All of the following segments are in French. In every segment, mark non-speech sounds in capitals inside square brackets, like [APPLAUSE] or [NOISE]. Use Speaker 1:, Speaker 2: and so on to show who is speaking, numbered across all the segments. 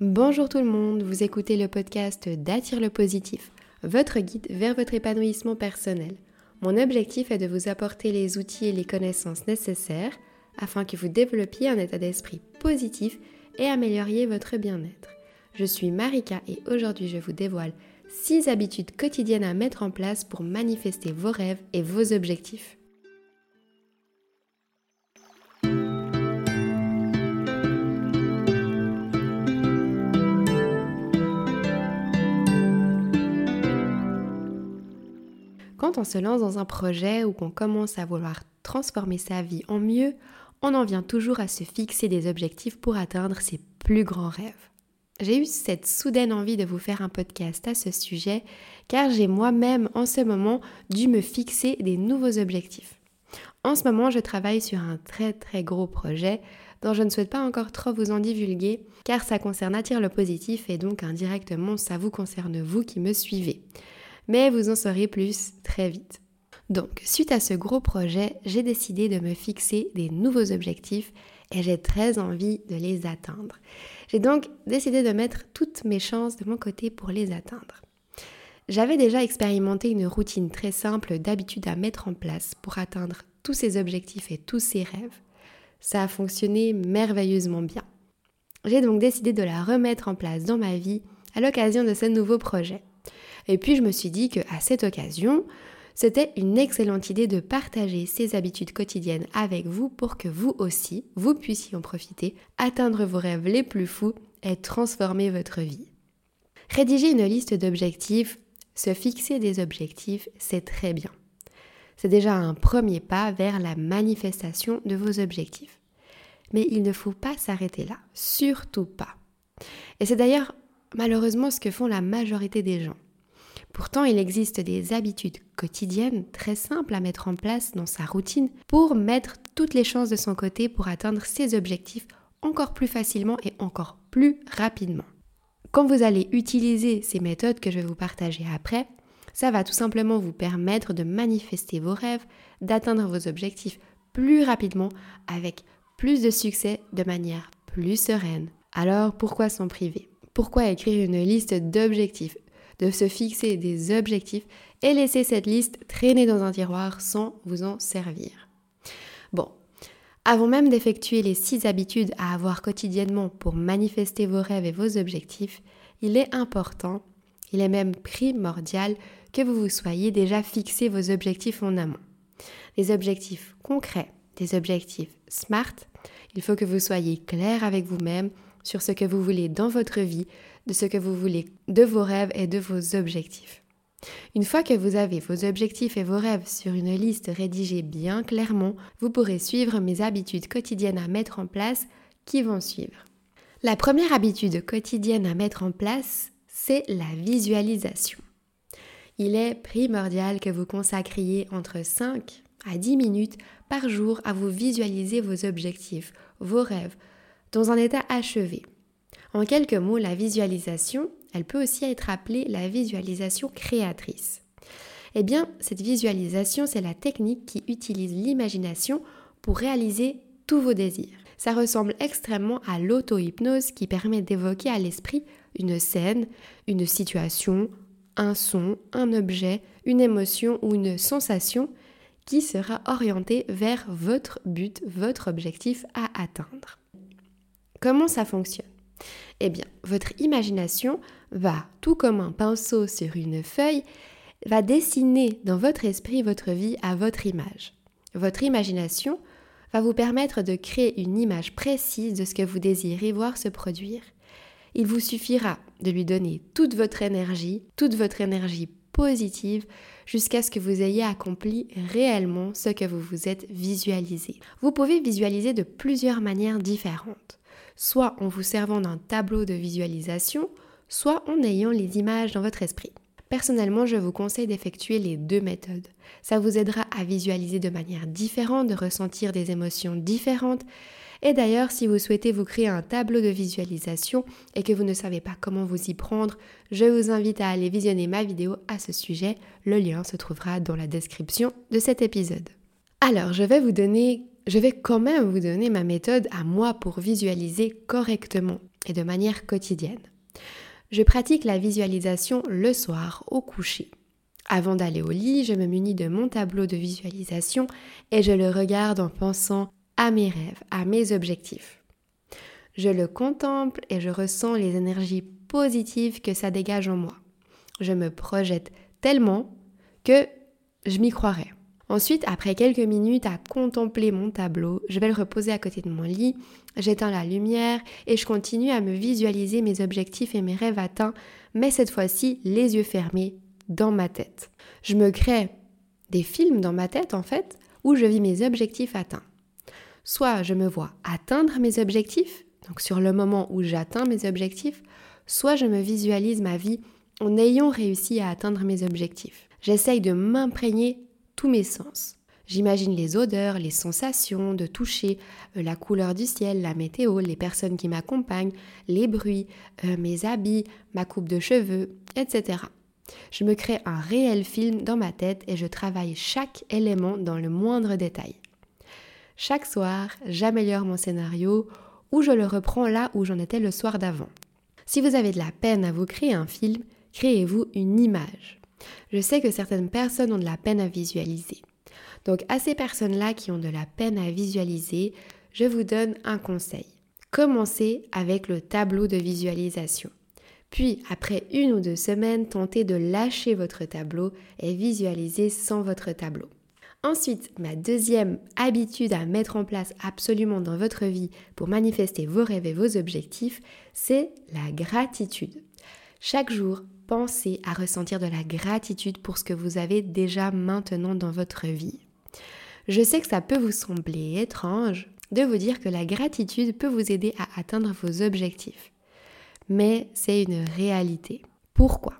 Speaker 1: Bonjour tout le monde, vous écoutez le podcast d'Attire le positif, votre guide vers votre épanouissement personnel. Mon objectif est de vous apporter les outils et les connaissances nécessaires afin que vous développiez un état d'esprit positif et amélioriez votre bien-être. Je suis Marika et aujourd'hui je vous dévoile 6 habitudes quotidiennes à mettre en place pour manifester vos rêves et vos objectifs. Quand on se lance dans un projet ou qu'on commence à vouloir transformer sa vie en mieux, on en vient toujours à se fixer des objectifs pour atteindre ses plus grands rêves. J'ai eu cette soudaine envie de vous faire un podcast à ce sujet car j'ai moi-même en ce moment dû me fixer des nouveaux objectifs. En ce moment, je travaille sur un très très gros projet dont je ne souhaite pas encore trop vous en divulguer car ça concerne Attire le positif et donc indirectement ça vous concerne vous qui me suivez mais vous en saurez plus très vite. Donc, suite à ce gros projet, j'ai décidé de me fixer des nouveaux objectifs et j'ai très envie de les atteindre. J'ai donc décidé de mettre toutes mes chances de mon côté pour les atteindre. J'avais déjà expérimenté une routine très simple d'habitude à mettre en place pour atteindre tous ces objectifs et tous ces rêves. Ça a fonctionné merveilleusement bien. J'ai donc décidé de la remettre en place dans ma vie à l'occasion de ce nouveau projet. Et puis je me suis dit qu'à cette occasion, c'était une excellente idée de partager ces habitudes quotidiennes avec vous pour que vous aussi, vous puissiez en profiter, atteindre vos rêves les plus fous et transformer votre vie. Rédiger une liste d'objectifs, se fixer des objectifs, c'est très bien. C'est déjà un premier pas vers la manifestation de vos objectifs. Mais il ne faut pas s'arrêter là, surtout pas. Et c'est d'ailleurs malheureusement ce que font la majorité des gens. Pourtant, il existe des habitudes quotidiennes très simples à mettre en place dans sa routine pour mettre toutes les chances de son côté pour atteindre ses objectifs encore plus facilement et encore plus rapidement. Quand vous allez utiliser ces méthodes que je vais vous partager après, ça va tout simplement vous permettre de manifester vos rêves, d'atteindre vos objectifs plus rapidement avec plus de succès de manière plus sereine. Alors pourquoi s'en priver? Pourquoi écrire une liste d'objectifs de se fixer des objectifs et laisser cette liste traîner dans un tiroir sans vous en servir. Bon, avant même d'effectuer les six habitudes à avoir quotidiennement pour manifester vos rêves et vos objectifs, il est important, il est même primordial que vous vous soyez déjà fixé vos objectifs en amont. Des objectifs concrets, des objectifs SMART, il faut que vous soyez clair avec vous-même sur ce que vous voulez dans votre vie, de ce que vous voulez, de vos rêves et de vos objectifs. Une fois que vous avez vos objectifs et vos rêves sur une liste rédigée bien clairement, vous pourrez suivre mes habitudes quotidiennes à mettre en place qui vont suivre. La première habitude quotidienne à mettre en place, c'est la visualisation. Il est primordial que vous consacriez entre 5 à 10 minutes par jour à vous visualiser vos objectifs, vos rêves, dans un état achevé. En quelques mots, la visualisation, elle peut aussi être appelée la visualisation créatrice. Eh bien, cette visualisation, c'est la technique qui utilise l'imagination pour réaliser tous vos désirs. Ça ressemble extrêmement à l'auto-hypnose qui permet d'évoquer à l'esprit une scène, une situation, un son, un objet, une émotion ou une sensation qui sera orientée vers votre but, votre objectif à atteindre. Comment ça fonctionne? Eh bien, votre imagination va, tout comme un pinceau sur une feuille, va dessiner dans votre esprit votre vie à votre image. Votre imagination va vous permettre de créer une image précise de ce que vous désirez voir se produire. Il vous suffira de lui donner toute votre énergie, toute votre énergie positive, jusqu'à ce que vous ayez accompli réellement ce que vous vous êtes visualisé. Vous pouvez visualiser de plusieurs manières différentes soit en vous servant d'un tableau de visualisation, soit en ayant les images dans votre esprit. Personnellement, je vous conseille d'effectuer les deux méthodes. Ça vous aidera à visualiser de manière différente, de ressentir des émotions différentes. Et d'ailleurs, si vous souhaitez vous créer un tableau de visualisation et que vous ne savez pas comment vous y prendre, je vous invite à aller visionner ma vidéo à ce sujet. Le lien se trouvera dans la description de cet épisode. Alors, je vais vous donner je vais quand même vous donner ma méthode à moi pour visualiser correctement et de manière quotidienne. Je pratique la visualisation le soir au coucher. Avant d'aller au lit, je me munis de mon tableau de visualisation et je le regarde en pensant à mes rêves, à mes objectifs. Je le contemple et je ressens les énergies positives que ça dégage en moi. Je me projette tellement que je m'y croirais. Ensuite, après quelques minutes à contempler mon tableau, je vais le reposer à côté de mon lit, j'éteins la lumière et je continue à me visualiser mes objectifs et mes rêves atteints, mais cette fois-ci les yeux fermés dans ma tête. Je me crée des films dans ma tête en fait où je vis mes objectifs atteints. Soit je me vois atteindre mes objectifs, donc sur le moment où j'atteins mes objectifs, soit je me visualise ma vie en ayant réussi à atteindre mes objectifs. J'essaye de m'imprégner tous mes sens. J'imagine les odeurs, les sensations, de toucher, euh, la couleur du ciel, la météo, les personnes qui m'accompagnent, les bruits, euh, mes habits, ma coupe de cheveux, etc. Je me crée un réel film dans ma tête et je travaille chaque élément dans le moindre détail. Chaque soir, j'améliore mon scénario ou je le reprends là où j'en étais le soir d'avant. Si vous avez de la peine à vous créer un film, créez-vous une image. Je sais que certaines personnes ont de la peine à visualiser. Donc à ces personnes-là qui ont de la peine à visualiser, je vous donne un conseil. Commencez avec le tableau de visualisation. Puis, après une ou deux semaines, tentez de lâcher votre tableau et visualiser sans votre tableau. Ensuite, ma deuxième habitude à mettre en place absolument dans votre vie pour manifester vos rêves et vos objectifs, c'est la gratitude. Chaque jour, pensez à ressentir de la gratitude pour ce que vous avez déjà maintenant dans votre vie. Je sais que ça peut vous sembler étrange de vous dire que la gratitude peut vous aider à atteindre vos objectifs. Mais c'est une réalité. Pourquoi?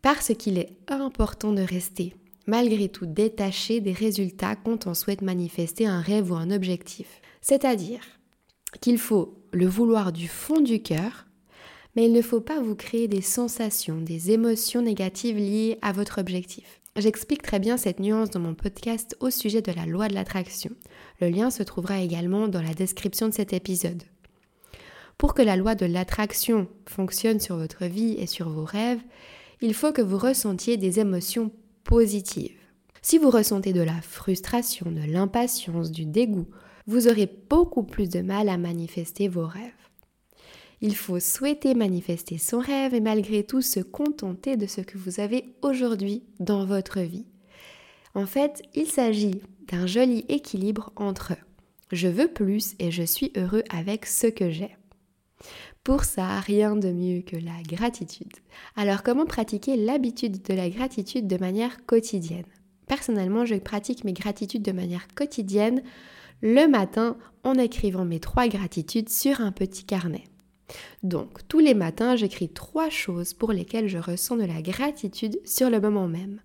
Speaker 1: Parce qu'il est important de rester, malgré tout, détaché des résultats quand on souhaite manifester un rêve ou un objectif. C'est-à-dire qu'il faut le vouloir du fond du cœur mais il ne faut pas vous créer des sensations, des émotions négatives liées à votre objectif. J'explique très bien cette nuance dans mon podcast au sujet de la loi de l'attraction. Le lien se trouvera également dans la description de cet épisode. Pour que la loi de l'attraction fonctionne sur votre vie et sur vos rêves, il faut que vous ressentiez des émotions positives. Si vous ressentez de la frustration, de l'impatience, du dégoût, vous aurez beaucoup plus de mal à manifester vos rêves. Il faut souhaiter manifester son rêve et malgré tout se contenter de ce que vous avez aujourd'hui dans votre vie. En fait, il s'agit d'un joli équilibre entre je veux plus et je suis heureux avec ce que j'ai. Pour ça, rien de mieux que la gratitude. Alors comment pratiquer l'habitude de la gratitude de manière quotidienne? Personnellement, je pratique mes gratitudes de manière quotidienne le matin en écrivant mes trois gratitudes sur un petit carnet. Donc, tous les matins, j'écris trois choses pour lesquelles je ressens de la gratitude sur le moment même.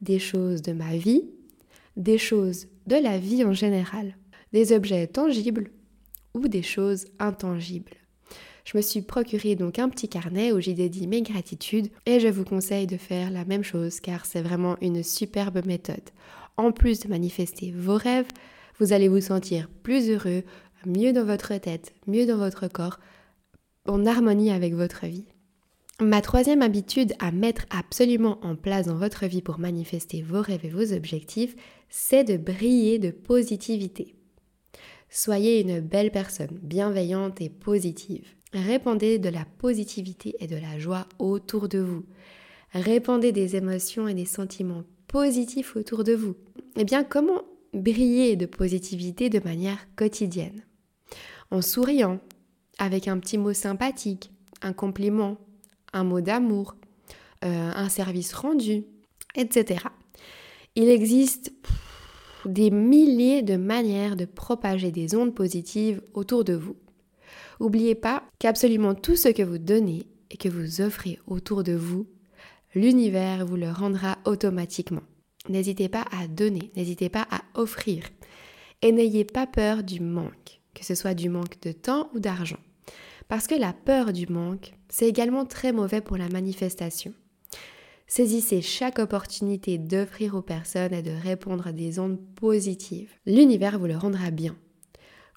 Speaker 1: Des choses de ma vie, des choses de la vie en général, des objets tangibles ou des choses intangibles. Je me suis procuré donc un petit carnet où j'y dédie mes gratitudes et je vous conseille de faire la même chose car c'est vraiment une superbe méthode. En plus de manifester vos rêves, vous allez vous sentir plus heureux, mieux dans votre tête, mieux dans votre corps, en harmonie avec votre vie. Ma troisième habitude à mettre absolument en place dans votre vie pour manifester vos rêves et vos objectifs, c'est de briller de positivité. Soyez une belle personne, bienveillante et positive. Répandez de la positivité et de la joie autour de vous. Répandez des émotions et des sentiments positifs autour de vous. Eh bien, comment briller de positivité de manière quotidienne? En souriant, avec un petit mot sympathique, un compliment, un mot d'amour, euh, un service rendu, etc. Il existe des milliers de manières de propager des ondes positives autour de vous. N'oubliez pas qu'absolument tout ce que vous donnez et que vous offrez autour de vous, l'univers vous le rendra automatiquement. N'hésitez pas à donner, n'hésitez pas à offrir et n'ayez pas peur du manque que ce soit du manque de temps ou d'argent. Parce que la peur du manque, c'est également très mauvais pour la manifestation. Saisissez chaque opportunité d'offrir aux personnes et de répondre à des ondes positives. L'univers vous le rendra bien.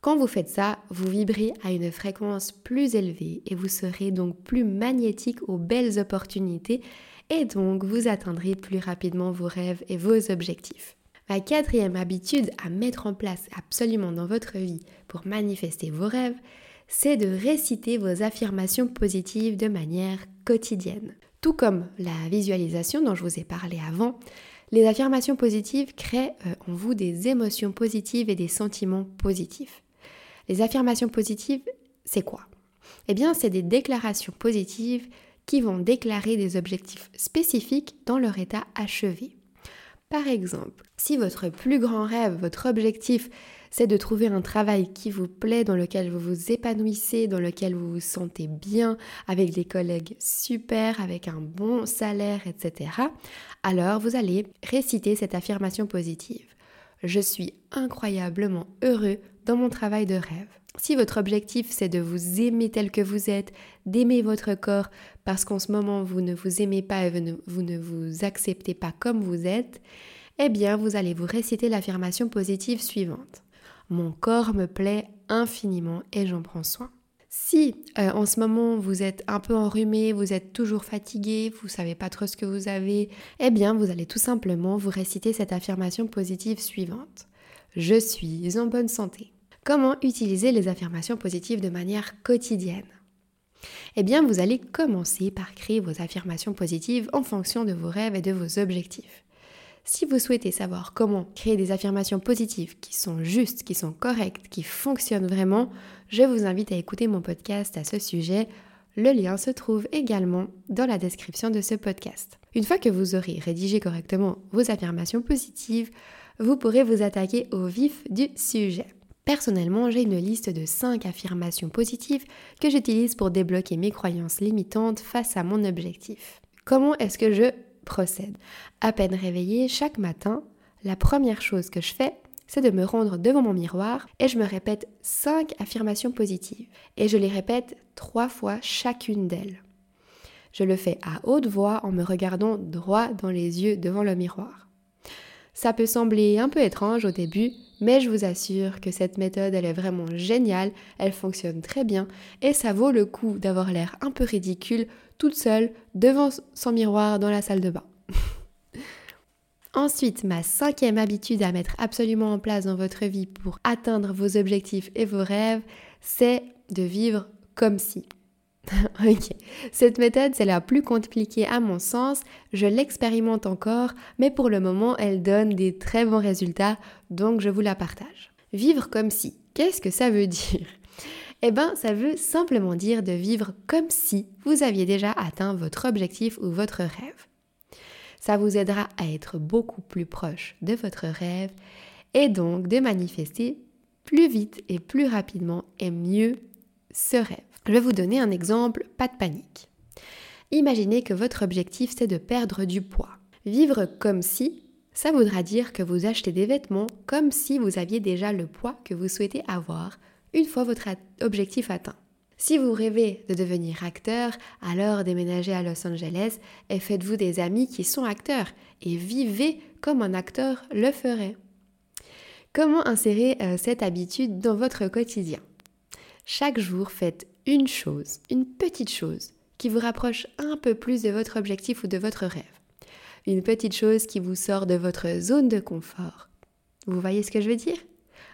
Speaker 1: Quand vous faites ça, vous vibrez à une fréquence plus élevée et vous serez donc plus magnétique aux belles opportunités et donc vous atteindrez plus rapidement vos rêves et vos objectifs. Ma quatrième habitude à mettre en place absolument dans votre vie pour manifester vos rêves, c'est de réciter vos affirmations positives de manière quotidienne. Tout comme la visualisation dont je vous ai parlé avant, les affirmations positives créent euh, en vous des émotions positives et des sentiments positifs. Les affirmations positives, c'est quoi? Eh bien, c'est des déclarations positives qui vont déclarer des objectifs spécifiques dans leur état achevé. Par exemple, si votre plus grand rêve, votre objectif, c'est de trouver un travail qui vous plaît, dans lequel vous vous épanouissez, dans lequel vous vous sentez bien, avec des collègues super, avec un bon salaire, etc., alors vous allez réciter cette affirmation positive. Je suis incroyablement heureux dans mon travail de rêve. Si votre objectif c'est de vous aimer tel que vous êtes, d'aimer votre corps parce qu'en ce moment vous ne vous aimez pas et vous ne vous acceptez pas comme vous êtes, eh bien vous allez vous réciter l'affirmation positive suivante. Mon corps me plaît infiniment et j'en prends soin. Si euh, en ce moment vous êtes un peu enrhumé, vous êtes toujours fatigué, vous savez pas trop ce que vous avez, eh bien vous allez tout simplement vous réciter cette affirmation positive suivante. Je suis en bonne santé. Comment utiliser les affirmations positives de manière quotidienne Eh bien, vous allez commencer par créer vos affirmations positives en fonction de vos rêves et de vos objectifs. Si vous souhaitez savoir comment créer des affirmations positives qui sont justes, qui sont correctes, qui fonctionnent vraiment, je vous invite à écouter mon podcast à ce sujet. Le lien se trouve également dans la description de ce podcast. Une fois que vous aurez rédigé correctement vos affirmations positives, vous pourrez vous attaquer au vif du sujet. Personnellement, j'ai une liste de 5 affirmations positives que j'utilise pour débloquer mes croyances limitantes face à mon objectif. Comment est-ce que je procède? À peine réveillée, chaque matin, la première chose que je fais, c'est de me rendre devant mon miroir et je me répète cinq affirmations positives. Et je les répète trois fois chacune d'elles. Je le fais à haute voix en me regardant droit dans les yeux devant le miroir. Ça peut sembler un peu étrange au début, mais je vous assure que cette méthode, elle est vraiment géniale, elle fonctionne très bien et ça vaut le coup d'avoir l'air un peu ridicule toute seule devant son miroir dans la salle de bain. [LAUGHS] Ensuite, ma cinquième habitude à mettre absolument en place dans votre vie pour atteindre vos objectifs et vos rêves, c'est de vivre comme si. [LAUGHS] ok, cette méthode c'est la plus compliquée à mon sens, je l'expérimente encore, mais pour le moment elle donne des très bons résultats, donc je vous la partage. Vivre comme si, qu'est-ce que ça veut dire? [LAUGHS] Eh bien, ça veut simplement dire de vivre comme si vous aviez déjà atteint votre objectif ou votre rêve. Ça vous aidera à être beaucoup plus proche de votre rêve et donc de manifester plus vite et plus rapidement et mieux ce rêve. Je vais vous donner un exemple, pas de panique. Imaginez que votre objectif c'est de perdre du poids. Vivre comme si, ça voudra dire que vous achetez des vêtements comme si vous aviez déjà le poids que vous souhaitez avoir une fois votre objectif atteint. Si vous rêvez de devenir acteur, alors déménagez à Los Angeles et faites-vous des amis qui sont acteurs et vivez comme un acteur le ferait. Comment insérer euh, cette habitude dans votre quotidien? Chaque jour, faites une chose, une petite chose, qui vous rapproche un peu plus de votre objectif ou de votre rêve. Une petite chose qui vous sort de votre zone de confort. Vous voyez ce que je veux dire?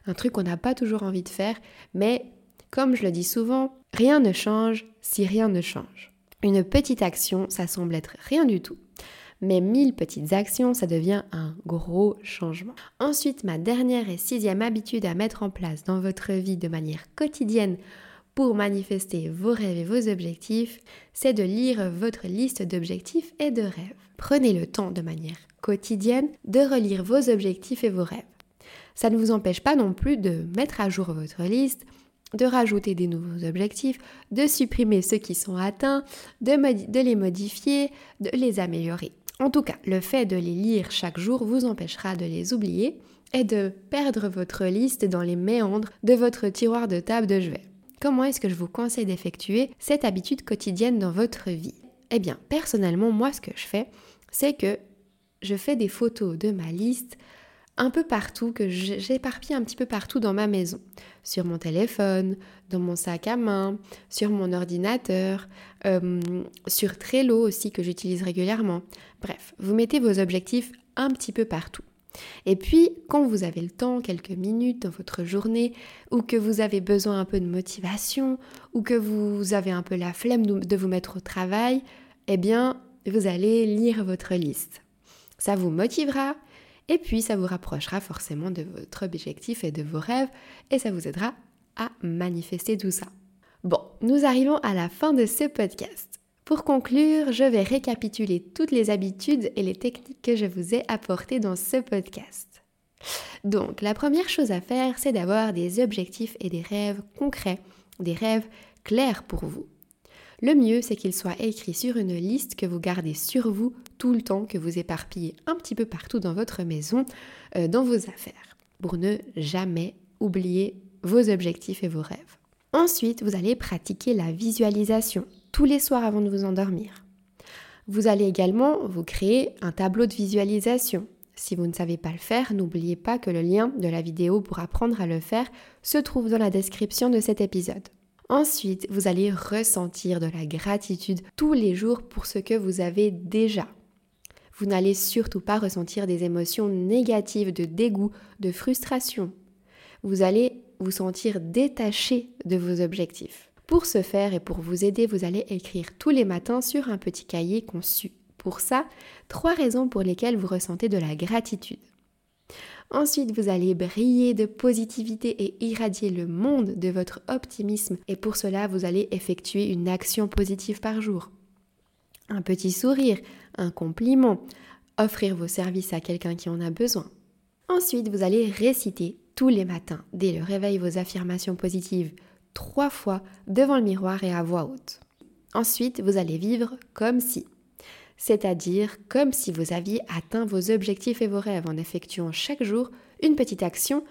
Speaker 1: Un truc qu'on n'a pas toujours envie de faire, mais comme je le dis souvent, rien ne change si rien ne change. Une petite action, ça semble être rien du tout. Mais mille petites actions, ça devient un gros changement. Ensuite, ma dernière et sixième habitude à mettre en place dans votre vie de manière quotidienne pour manifester vos rêves et vos objectifs, c'est de lire votre liste d'objectifs et de rêves. Prenez le temps de manière quotidienne de relire vos objectifs et vos rêves. Ça ne vous empêche pas non plus de mettre à jour votre liste, de rajouter des nouveaux objectifs, de supprimer ceux qui sont atteints, de, les modifier, de les améliorer. En tout cas, le fait de les lire chaque jour vous empêchera de les oublier et de perdre votre liste dans les méandres de votre tiroir de table de chevet. Comment est-ce que je vous conseille d'effectuer cette habitude quotidienne dans votre vie? Eh bien, personnellement, moi, ce que je fais, c'est que je fais des photos de ma liste un peu partout, que j'éparpille un petit peu partout dans ma maison. Sur mon téléphone, dans mon sac à main, sur mon ordinateur, euh, sur Trello aussi que j'utilise régulièrement. Bref, vous mettez vos objectifs un petit peu partout. Et puis, quand vous avez le temps, quelques minutes dans votre journée, ou que vous avez besoin un peu de motivation, ou que vous avez un peu la flemme de vous mettre au travail, eh bien, vous allez lire votre liste. Ça vous motivera, et puis, ça vous rapprochera forcément de votre objectif et de vos rêves et ça vous aidera à manifester tout ça. Bon, nous arrivons à la fin de ce podcast. Pour conclure, je vais récapituler toutes les habitudes et les techniques que je vous ai apportées dans ce podcast. Donc, la première chose à faire, c'est d'avoir des objectifs et des rêves concrets, des rêves clairs pour vous. Le mieux, c'est qu'ils soient écrits sur une liste que vous gardez sur vous tout le temps, que vous éparpillez un petit peu partout dans votre maison, euh, dans vos affaires, pour ne jamais oublier vos objectifs et vos rêves. Ensuite, vous allez pratiquer la visualisation tous les soirs avant de vous endormir. Vous allez également vous créer un tableau de visualisation. Si vous ne savez pas le faire, n'oubliez pas que le lien de la vidéo pour apprendre à le faire se trouve dans la description de cet épisode. Ensuite, vous allez ressentir de la gratitude tous les jours pour ce que vous avez déjà. Vous n'allez surtout pas ressentir des émotions négatives de dégoût, de frustration. Vous allez vous sentir détaché de vos objectifs. Pour ce faire et pour vous aider, vous allez écrire tous les matins sur un petit cahier conçu. Pour ça, trois raisons pour lesquelles vous ressentez de la gratitude. Ensuite, vous allez briller de positivité et irradier le monde de votre optimisme. Et pour cela, vous allez effectuer une action positive par jour. Un petit sourire, un compliment, offrir vos services à quelqu'un qui en a besoin. Ensuite, vous allez réciter tous les matins, dès le réveil, vos affirmations positives, trois fois devant le miroir et à voix haute. Ensuite, vous allez vivre comme si c'est-à-dire comme si vous aviez atteint vos objectifs et vos rêves en effectuant chaque jour une petite action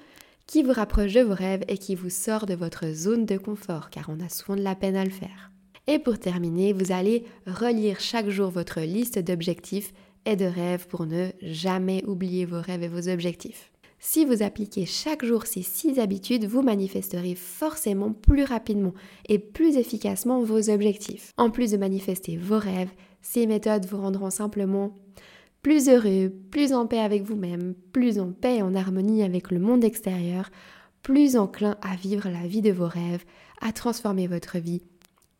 Speaker 1: qui vous rapproche de vos rêves et qui vous sort de votre zone de confort, car on a souvent de la peine à le faire. Et pour terminer, vous allez relire chaque jour votre liste d'objectifs et de rêves pour ne jamais oublier vos rêves et vos objectifs. Si vous appliquez chaque jour ces six habitudes, vous manifesterez forcément plus rapidement et plus efficacement vos objectifs. En plus de manifester vos rêves, ces méthodes vous rendront simplement plus heureux, plus en paix avec vous-même, plus en paix et en harmonie avec le monde extérieur, plus enclin à vivre la vie de vos rêves, à transformer votre vie,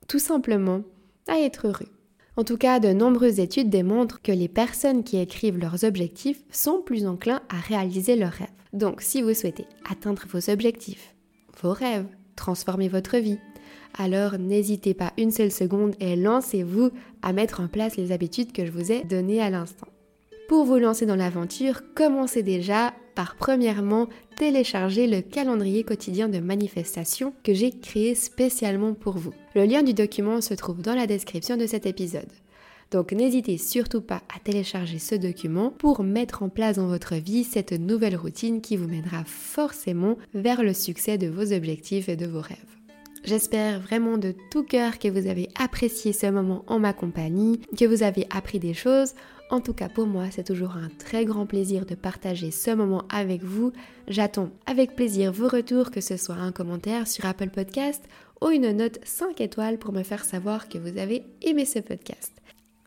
Speaker 1: tout simplement à être heureux. En tout cas, de nombreuses études démontrent que les personnes qui écrivent leurs objectifs sont plus enclins à réaliser leurs rêves. Donc, si vous souhaitez atteindre vos objectifs, vos rêves, transformer votre vie, alors n'hésitez pas une seule seconde et lancez-vous à mettre en place les habitudes que je vous ai données à l'instant. Pour vous lancer dans l'aventure, commencez déjà par premièrement télécharger le calendrier quotidien de manifestation que j'ai créé spécialement pour vous. Le lien du document se trouve dans la description de cet épisode. Donc n'hésitez surtout pas à télécharger ce document pour mettre en place dans votre vie cette nouvelle routine qui vous mènera forcément vers le succès de vos objectifs et de vos rêves. J'espère vraiment de tout cœur que vous avez apprécié ce moment en ma compagnie, que vous avez appris des choses. En tout cas pour moi, c'est toujours un très grand plaisir de partager ce moment avec vous. J'attends avec plaisir vos retours, que ce soit un commentaire sur Apple Podcast ou une note 5 étoiles pour me faire savoir que vous avez aimé ce podcast.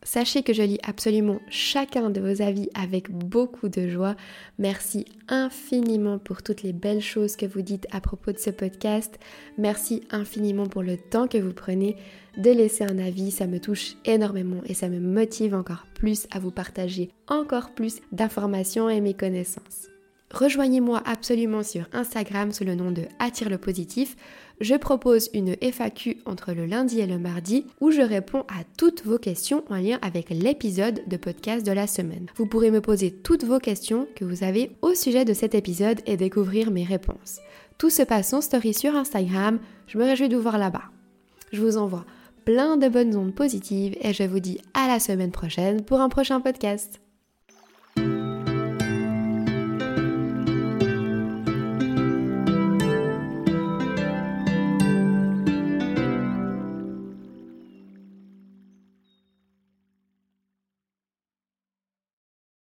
Speaker 1: Sachez que je lis absolument chacun de vos avis avec beaucoup de joie. Merci infiniment pour toutes les belles choses que vous dites à propos de ce podcast. Merci infiniment pour le temps que vous prenez de laisser un avis. Ça me touche énormément et ça me motive encore plus à vous partager encore plus d'informations et mes connaissances. Rejoignez-moi absolument sur Instagram sous le nom de Attire le positif je propose une FAQ entre le lundi et le mardi où je réponds à toutes vos questions en lien avec l'épisode de podcast de la semaine. Vous pourrez me poser toutes vos questions que vous avez au sujet de cet épisode et découvrir mes réponses. Tout se passe en story sur Instagram, je me réjouis de vous voir là-bas. Je vous envoie plein de bonnes ondes positives et je vous dis à la semaine prochaine pour un prochain podcast.